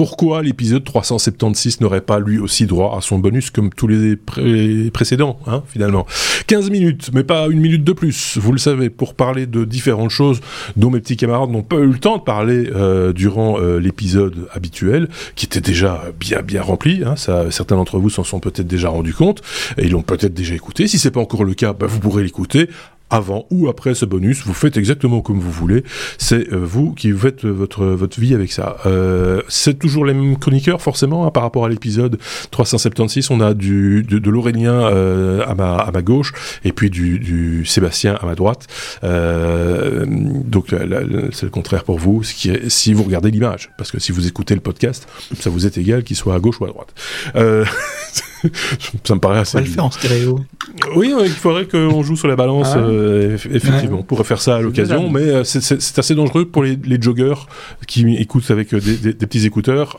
pourquoi l'épisode 376 n'aurait pas lui aussi droit à son bonus comme tous les précédents, hein, finalement. 15 minutes, mais pas une minute de plus, vous le savez, pour parler de différentes choses dont mes petits camarades n'ont pas eu le temps de parler euh, durant euh, l'épisode habituel, qui était déjà bien bien rempli. Hein, ça, certains d'entre vous s'en sont peut-être déjà rendus compte, et ils l'ont peut-être déjà écouté. Si c'est pas encore le cas, bah, vous pourrez l'écouter avant ou après ce bonus. Vous faites exactement comme vous voulez. C'est euh, vous qui faites votre votre vie avec ça. Euh, c'est toujours les mêmes chroniqueurs forcément hein, par rapport à l'épisode 376. On a du de, de l'Aurélien euh, à ma à ma gauche et puis du, du Sébastien à ma droite. Euh, donc c'est le contraire pour vous. Si vous regardez l'image, parce que si vous écoutez le podcast, ça vous est égal qu'il soit à gauche ou à droite. Euh, ça me paraît assez. On va le faire en stéréo. Oui, il faudrait qu'on joue sur la balance. Ah euh, effectivement, on pourrait faire ça à l'occasion, mais euh, c'est assez dangereux pour les, les, joggers qui écoutent avec euh, des, des, des petits écouteurs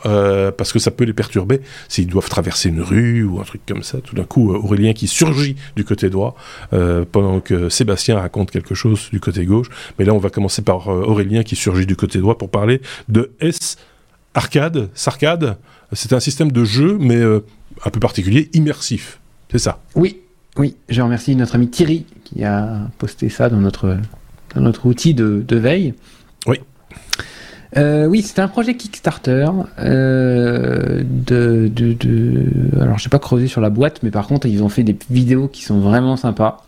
parce que ça peut les perturber s'ils doivent traverser une rue ou un truc comme ça. Tout d'un coup, Aurélien qui surgit du côté droit pendant que Sébastien raconte quelque chose du côté gauche. Mais là, on va commencer par Aurélien qui surgit du côté droit pour parler de S arcade, sarcade. C'est un système de jeu, mais un peu particulier, immersif. C'est ça. Oui, oui. Je remercie notre ami Thierry qui a posté ça dans notre, dans notre outil de, de veille. Oui. Euh, oui, c'est un projet Kickstarter. Euh, de, de, de, Alors, je n'ai pas creusé sur la boîte, mais par contre, ils ont fait des vidéos qui sont vraiment sympas.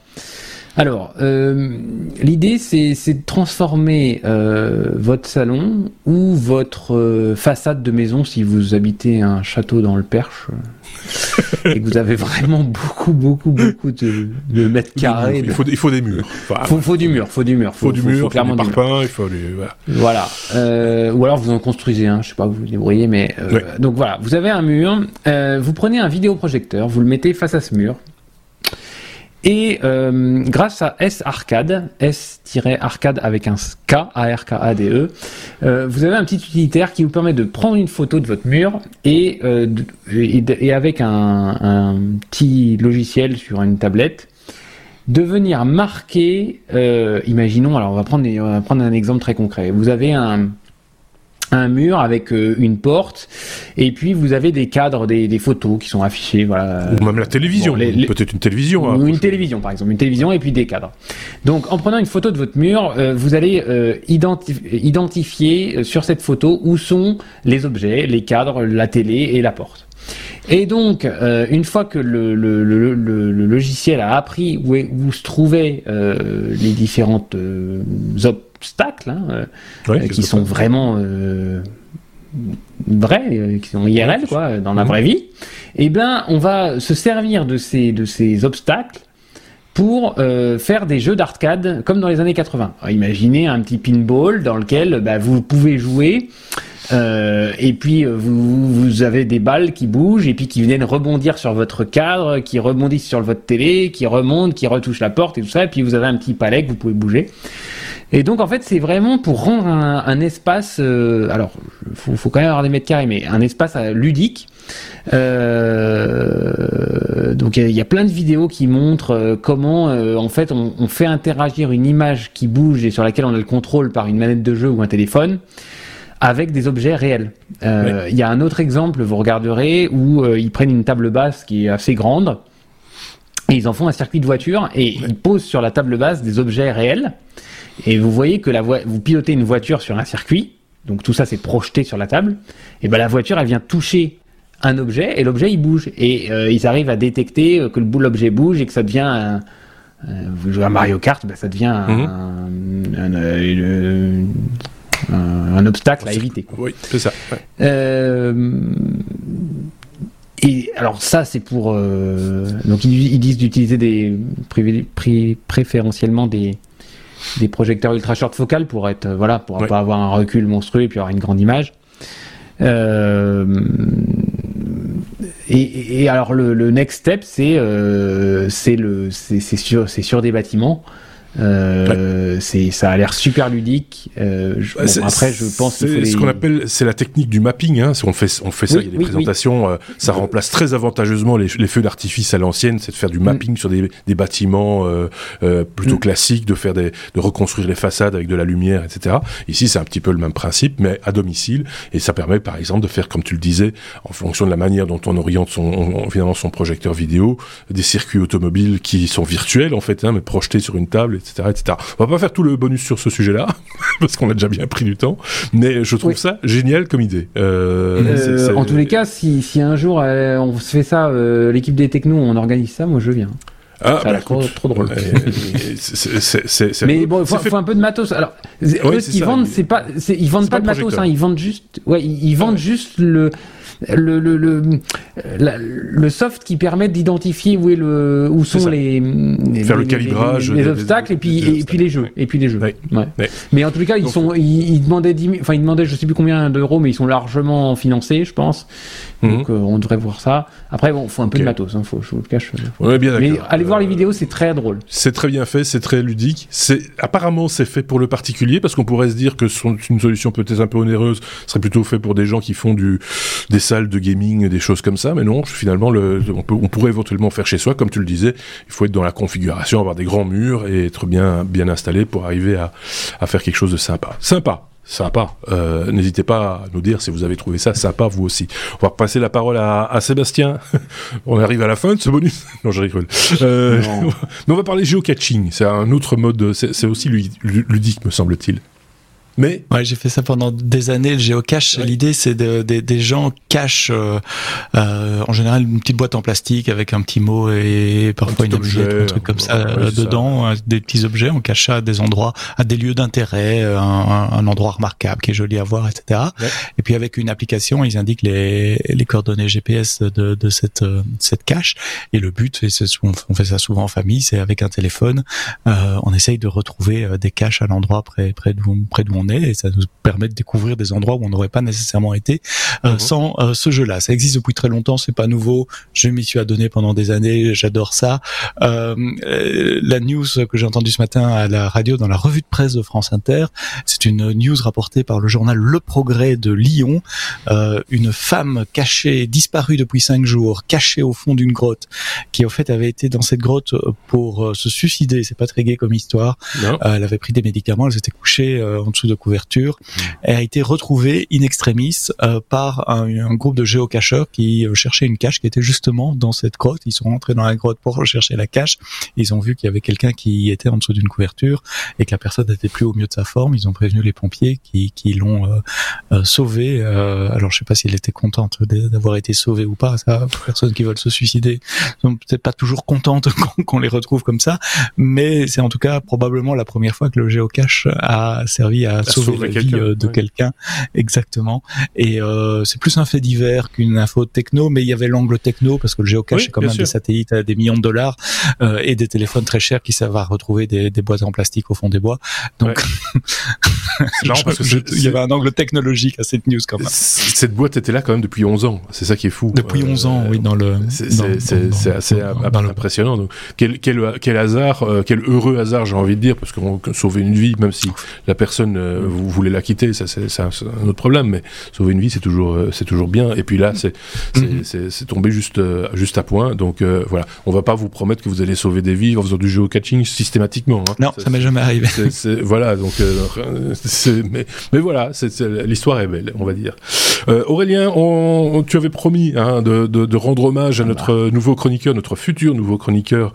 Alors, euh, l'idée, c'est de transformer euh, votre salon ou votre euh, façade de maison, si vous habitez un château dans le Perche, et que vous avez vraiment beaucoup, beaucoup, beaucoup de, de mètres carrés. Il faut, il faut des murs. Enfin, faut, faut, du mur, faut du mur. Faut, faut du mur, faut, clairement du parpaings, il faut du... Voilà. voilà. ou alors vous en construisez un, je sais pas, vous vous débrouillez, mais... Donc voilà, vous avez un mur, vous prenez un vidéoprojecteur, vous le mettez face à ce mur, et euh, grâce à S-Arcade, S-Arcade avec un K, A-R-K-A-D-E, euh, vous avez un petit utilitaire qui vous permet de prendre une photo de votre mur et, euh, et, avec un, petit logiciel sur une tablette, de venir marquer, euh, imaginons, alors on va prendre un exemple très concret. Vous avez un, un mur avec euh, une porte. Et puis vous avez des cadres des, des photos qui sont affichés voilà. Ou même la télévision. Bon, peut-être une télévision ou hein, une télévision par exemple. Une télévision et puis des cadres. Donc en prenant une photo de votre mur euh, vous allez euh, identif identifier euh, sur cette photo où sont les objets les cadres la télé et la porte. Et donc, euh, une fois que le, le, le, le, logiciel a appris où, est, où se trouvaient euh, les différentes euh, obstacles, hein, euh, ouais, qui sont vraiment euh, vrais, qui sont IRL, quoi, dans la mmh. vraie vie, eh bien, on va se servir de ces, de ces obstacles pour euh, faire des jeux d'arcade comme dans les années 80. Alors, imaginez un petit pinball dans lequel bah, vous pouvez jouer euh, et puis vous, vous avez des balles qui bougent et puis qui viennent rebondir sur votre cadre, qui rebondissent sur votre télé, qui remontent, qui retouchent la porte et tout ça. Et puis vous avez un petit palais que vous pouvez bouger. Et donc en fait c'est vraiment pour rendre un, un espace, euh, alors faut, faut quand même avoir des mètres carrés, mais un espace euh, ludique. Euh, donc il y, y, a plein de vidéos qui montrent comment euh, en fait on, on, fait interagir une image qui bouge et sur laquelle on a le contrôle par une manette de jeu ou un téléphone avec des objets réels. Il oui. y a un autre exemple, vous regarderez, où ils prennent une table basse qui est assez grande. Et ils en font un circuit de voiture et ils posent sur la table basse des objets réels. Et vous voyez que la vous pilotez une voiture sur un circuit, donc tout ça c'est projeté sur la table, et ben la voiture elle vient toucher un objet et l'objet il bouge. Et euh, ils arrivent à détecter que l'objet bouge et que ça devient un, euh, vous jouez à Mario Kart, ben ça devient un, mm -hmm. un, un, un, un obstacle à éviter. Oui, c'est ça. Ouais. Euh, alors ça c'est pour euh, donc ils, ils disent d'utiliser des pré, pré, préférentiellement des des projecteurs ultra short focal pour être voilà pour ouais. pas avoir un recul monstrueux et puis avoir une grande image. Euh, et, et, alors le, le next step c'est euh, c'est le c'est sur c'est sur des bâtiments Euh, c'est ça a l'air super ludique. Euh, je, Bah, bon, après, je pense c'est les- ce qu'on appelle c'est la technique du mapping. Hein. On fait on fait ça. Oui, il y a des oui, présentations. euh, ça remplace très avantageusement les, les feux d'artifice à l'ancienne. C'est de faire du mapping sur des, des bâtiments euh, euh, plutôt Mm. classiques, de faire des de reconstruire les façades avec de la lumière, etc. Ici, c'est un petit peu le même principe, mais à domicile. Et ça permet, par exemple, de faire, comme tu le disais, en fonction de la manière dont on oriente son on- finalement son projecteur vidéo, des circuits automobiles qui sont virtuels en fait, hein, mais projetés sur une table, etc., etc. On va pas faire tout le bonus sur ce sujet-là parce qu'on a déjà bien pris du temps, mais je trouve Oui. ça génial comme idée. Euh, Euh, En tous les cas, si, si un jour euh, on se fait ça, l'équipe des technos, on organise ça, moi je viens. ah, bah, trop, écoute, trop drôle. c'est- Mais bon, il faut, fait- faut un peu de matos. Alors, Ouais, eux, qu'ils ça, vendent, c'est pas, ils vendent pas pas de matos, hein, ils vendent juste, ouais, ils, ils vendent juste le, le, le, le, la- le soft qui permet d'identifier où est le, où C'est sont les, les- Faire le calibrage les, obstacles et puis, et puis les jeux, et puis les jeux. Ouais. Ouais. Ouais. Mais en tous les cas, ils Donc- sont, ils, ils demandaient 10 000 enfin, ils demandaient, je sais plus combien d'euros, mais ils sont largement financés, je pense. Mhm. Donc, euh, on devrait voir ça. Après, bon, faut un peu de matos, hein, faut, je vous le cache. Bien Mais allez voir les Euh, vidéos, c'est très drôle. C'est très bien fait, c'est très ludique. C'est apparemment c'est fait pour le particulier parce qu'on pourrait se dire que son- une solution peut-être un peu onéreuse serait plutôt fait pour des gens qui font du des salles de gaming, des choses comme ça. Mais non, finalement, le, on, peut, on pourrait éventuellement faire chez soi, comme tu le disais. Il faut être dans la configuration, avoir des grands murs et être bien bien installé pour arriver à, à faire quelque chose de sympa. Sympa. Sympa. Euh, N'hésitez pas à nous dire si vous avez trouvé ça sympa vous aussi. On va passer la parole à, à Sébastien. on arrive à la fin de ce bonus. non, je rigole. Euh, Non. on va parler géocaching. C'est un autre mode. C'est aussi lu- lu- ludique, me semble-t-il. Mais Ouais, j'ai fait ça pendant des années, le géocache. Ouais. L'idée, c'est de, de- des gens cachent euh, euh, en général une petite boîte en plastique avec un petit mot et parfois Un une objet, un truc comme ouais, ça ouais, euh, ça. dedans, euh, des petits objets. On cache ça à des endroits, à des lieux d'intérêt, euh, un, un endroit remarquable qui est joli à voir, etc. Et puis avec une application, ils indiquent les, les coordonnées GPS de, de cette, euh, cette cache. Et le but, et c'est souvent- on fait ça souvent en famille, c'est avec un téléphone, euh, on essaye de retrouver euh, des caches à l'endroit près, près d'où près d'où on est, et ça nous permet de découvrir des endroits où on n'aurait pas nécessairement été euh, Mhm. sans euh, ce jeu-là. Ça existe depuis très longtemps, c'est pas nouveau. Je m'y suis adonné pendant des années, j'adore ça. Euh, euh, la news que j'ai entendue ce matin à la radio dans la revue de presse de France Inter, c'est une news rapportée par le journal Le Progrès de Lyon. Euh, une femme cachée, disparue depuis cinq jours, cachée au fond d'une grotte, qui au fait avait été dans cette grotte pour euh, se suicider. C'est pas très gai comme histoire. elle avait pris des médicaments, elle s'était couchée euh, en dessous de couverture. Mmh. Elle a été retrouvée in extremis euh, par un, groupe de géocacheurs qui euh, cherchaient une cache qui était justement dans cette grotte. Ils sont rentrés dans la grotte pour rechercher la cache. Ils ont vu qu'il y avait quelqu'un qui était en dessous d'une couverture et que la personne n'était plus au mieux de sa forme. Ils ont prévenu les pompiers qui, l'ont euh, euh, sauvée. Euh, alors je sais pas si elle était contente de- d'avoir été sauvée ou pas. Ça, personnes qui veulent se suicider sont peut-être pas toujours contentes qu'on les retrouve comme ça, mais c'est en tout cas probablement la première fois que le géocache a servi à, sauver, sauver la vie euh, de ouais. quelqu'un, exactement. Et euh, c'est plus un fait divers qu'une info techno, mais il y avait l'angle techno parce que le géocache Oui, c'est quand même sûr. des satellites à des millions de dollars euh, et des téléphones très chers qui savent à retrouver des, des boîtes en plastique au fond des bois. Donc parce que je- il y avait un angle technologique à cette news quand même. Cette boîte était là quand même depuis 11 ans. C'est ça qui est fou. Depuis Euh, 11 ans, oui, dans le. C'est assez impressionnant. Donc, quel, quel, quel hasard, euh, quel heureux hasard, j'ai envie de dire, parce que on- que sauver une vie, même si la personne euh, vous voulez la quitter, ça c'est un, autre problème, mais sauver une vie c'est toujours euh, c'est toujours bien. Et puis là c'est c'est- Mhm. tombé juste euh, juste à point. Donc euh, voilà, on va pas vous promettre que vous allez sauver des vies en faisant du géocaching systématiquement. hein. Non, ça m'est jamais arrivé. voilà, donc, euh, mais, mais voilà, l'histoire est belle, on va dire. Aurélien, on, on- tu avais promis hein, de, de, de rendre hommage à notre euh, nouveau chroniqueur, notre futur nouveau chroniqueur,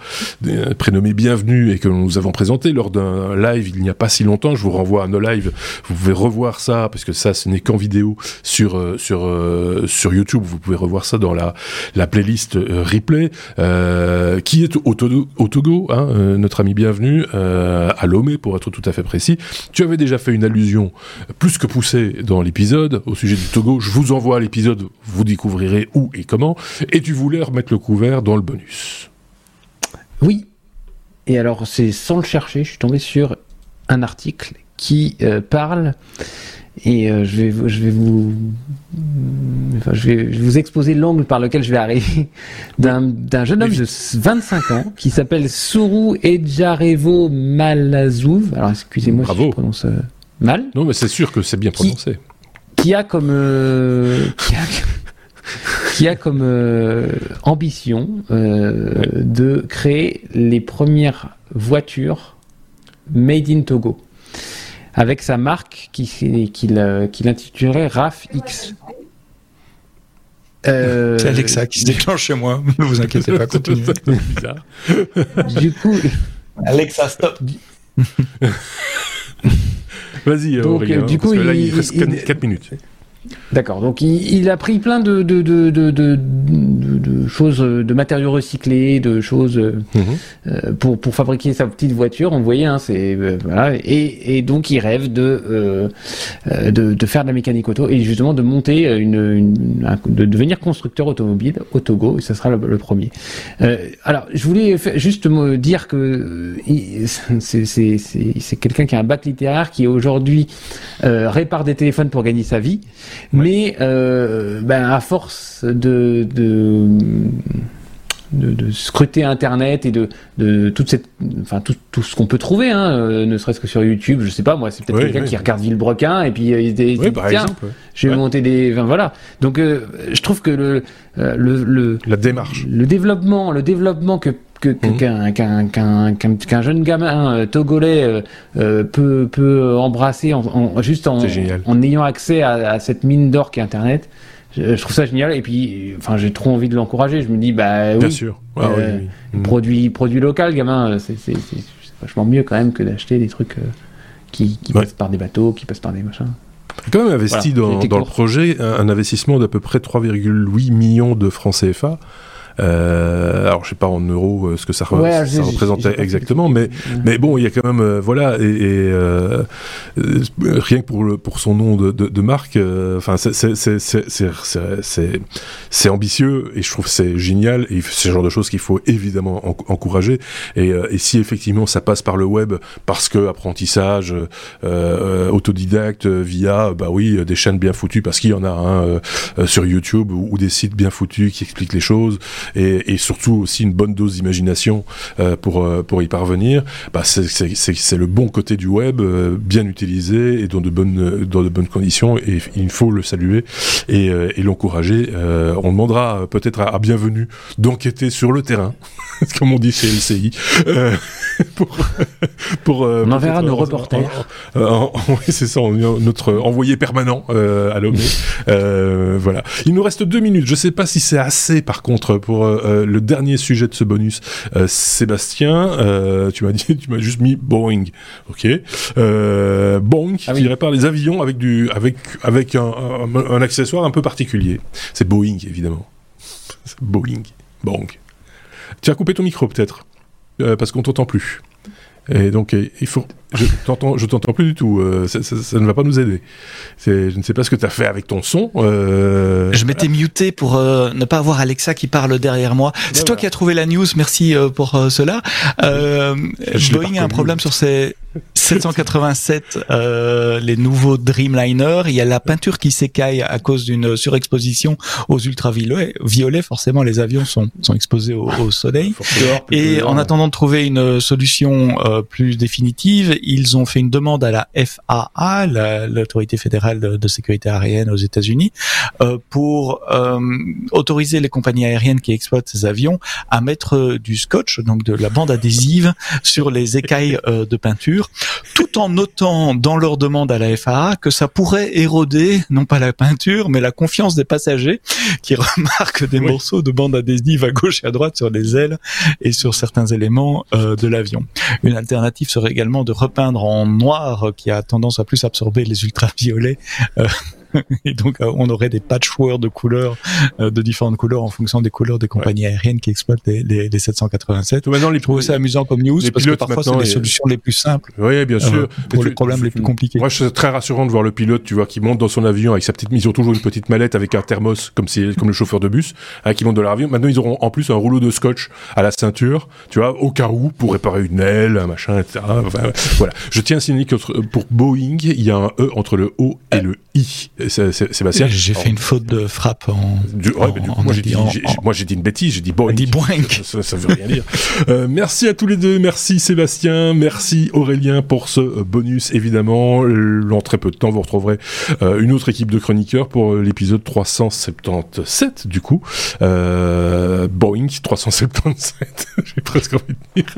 prénommé Bienvenue, et que nous avons présenté lors d'un live il n'y a pas si longtemps. Je vous renvoie à nos lives. Vous pouvez revoir ça, parce que ça, ce n'est qu'en vidéo sur euh, sur euh, sur YouTube. Vous pouvez revoir ça dans la la playlist euh, replay, qui est au Togo, hein, notre ami Bienvenue, euh, à Lomé pour être tout à fait précis. Tu avais déjà fait une allusion plus que poussée dans l'épisode au sujet du Togo. Je vous envoie l'épisode, vous découvrirez où et comment. Et tu voulais remettre le couvert dans le bonus. Oui. Et alors, c'est sans le chercher, je suis tombé sur un article qui parle et je vais je vais vous enfin, je vais, vous exposer l'angle par lequel je vais arriver d'un jeune homme de 25 ans qui s'appelle Sourou Ejarevo Malazouv. Alors excusez-moi si je prononce mal. Non, mais c'est sûr que c'est bien prononcé. Qui, a comme qui a, qui a comme euh, ambition euh, de créer les premières voitures made in Togo avec sa marque qu'il qui, qui, intitulerait RAF X. Euh, c'est Alexa qui se déclenche chez moi. Ne vous inquiétez pas, continuez. du coup, Alexa, stop. Vas-y, Donc, du coup, il, il reste 4 minutes. D'accord. Donc il, a pris plein de, de, de, de, choses, de matériaux recyclés, de choses euh, mhm. euh, pour, pour fabriquer sa petite voiture. On voyait, hein, c'est euh, voilà. Et, et donc il rêve de, de, faire de la mécanique auto et justement de monter une, de devenir constructeur automobile au Togo. Et ça sera le, premier. alors je voulais juste me dire que c'est quelqu'un qui a un bac littéraire qui aujourd'hui répare des téléphones pour gagner sa vie. Mais euh, ben, à force de, de, de, scruter Internet et de, de toute cette, enfin tout, tout ce qu'on peut trouver, hein, euh, ne serait-ce que sur YouTube, je sais pas moi, c'est peut-être quelqu'un qui regarde Villebrequin et puis euh, il dit tiens, je vais monter des, enfin, voilà. Donc euh, je trouve que le, le, le, la démarche, le développement, le développement que Mhm. qu'un jeune gamin euh, togolais euh, euh, peut, peut embrasser en, juste en, en, ayant accès à, cette mine d'or qui est Internet. Je, trouve ça génial et puis enfin j'ai trop envie de l'encourager. Je me dis bah oui, bien sûr, ah produit produit local gamin, c'est vachement mieux quand même que d'acheter des trucs qui, qui passent par des bateaux, qui passent par des machins quand même investi dans, dans le projet un, investissement d'à peu près 3,8 millions de francs CFA. Euh, alors je sais pas en euros euh, ce que ça, ça représentait exactement, mais mais bon il y a quand même euh, voilà et, et euh, rien que pour le pour son nom de, de, de marque, enfin c'est c'est c'est c'est ambitieux et je trouve c'est génial et c'est le genre de choses qu'il faut évidemment encourager et, et si effectivement ça passe par le web parce que apprentissage autodidacte via bah oui des chaînes bien foutues parce qu'il y en a un sur YouTube ou, ou, des sites bien foutus qui expliquent les choses et, et surtout aussi une bonne dose d'imagination euh, pour euh, pour y parvenir, bah c'est le bon côté du web, euh, bien utilisé et dans de bonnes dans de bonnes conditions et il faut le saluer et, et l'encourager. on demandera peut-être à, bienvenue d'enquêter sur le terrain, comme on dit chez LCI, pour, pour on enverra nos reporters. oui, c'est ça, notre envoyé permanent à Lomé. Voilà. Il nous reste deux minutes. Je sais pas si c'est assez, par contre, pour euh, euh, le dernier sujet de ce bonus, euh, Sébastien, tu m'as dit, tu m'as juste mis Boeing, ok. Boeing ah qui répare les avions avec du, avec avec un, un, accessoire un peu particulier. C'est Boeing évidemment. Boeing, Boeing. Tu as coupé ton micro peut-être parce qu'on t'entend plus. Et donc, il faut. Je t'entends, plus du tout. Euh, ça, ça, ne va pas nous aider. Je ne sais pas ce que tu as fait avec ton son. Euh... Je m'étais muté pour euh, ne pas avoir Alexa qui parle derrière moi. C'est toi qui as trouvé la news. Merci pour cela. Boeing a un problème sur ses 787, les nouveaux Dreamliner. Il y a la peinture qui s'écaille à cause d'une surexposition aux ultraviolets. Violets, forcément, les avions sont, sont exposés au, au soleil. Et en attendant de trouver une solution plus définitive, ils ont fait une demande à la FAA, l'autorité fédérale de, sécurité aérienne aux États-Unis, euh, pour euh, autoriser les compagnies aériennes qui exploitent ces avions à mettre du scotch, donc de la bande adhésive, sur les écailles euh, de peinture, tout en notant dans leur demande à la FAA que ça pourrait éroder non pas la peinture, mais la confiance des passagers qui remarquent des morceaux de bande adhésive à gauche et à droite sur les ailes et sur certains éléments de l'avion. Une alternative serait également de repeindre en noir qui a tendance à plus absorber les ultraviolets. Et donc euh, on aurait des patchworks de couleurs, euh, de différentes couleurs en fonction des couleurs des compagnies aériennes qui exploitent les, les, les 787. Maintenant, les, Je trouve ça amusant comme news les parce que parfois c'est les solutions les plus simples Oui, bien sûr. euh, pour Mais les tu- problèmes les plus compliqués. Moi, c'est très rassurant de voir le pilote, tu vois, qui monte dans son avion avec sa petite. Ils ont toujours une petite mallette avec un thermos, comme si, comme le chauffeur de bus, hein, qui monte dans leur avion. Maintenant, ils auront en plus un rouleau de scotch à la ceinture, tu vois, au cas où, pour réparer une aile, un machin, etc. Enfin, voilà. Je tiens à signaler que pour Boeing, il y a un E entre le O et le I. C'est- Sébastien. J'ai fait une faute de frappe en. Du- ouais, mais du coup, en- moi, j'ai dit, en- une bêtise, j'ai dit Boeing. Ça, ça veut rien dire. Euh, merci à tous les deux, merci Sébastien, merci Aurélien pour ce euh, bonus, évidemment. Euh, Dans très peu de temps, vous retrouverez euh, une autre équipe de chroniqueurs pour euh, l'épisode 377, du coup. Euh, Boeing 377, j'ai presque envie de dire.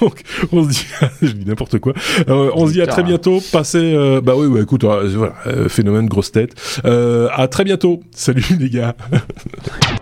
Donc, on se dit, je dis n'importe quoi. Euh, on se dit à très bientôt, passez, euh, bah oui, ouais, écoute, euh, voilà, euh, phénomène grosse tête. Euh, à très bientôt. Salut les gars.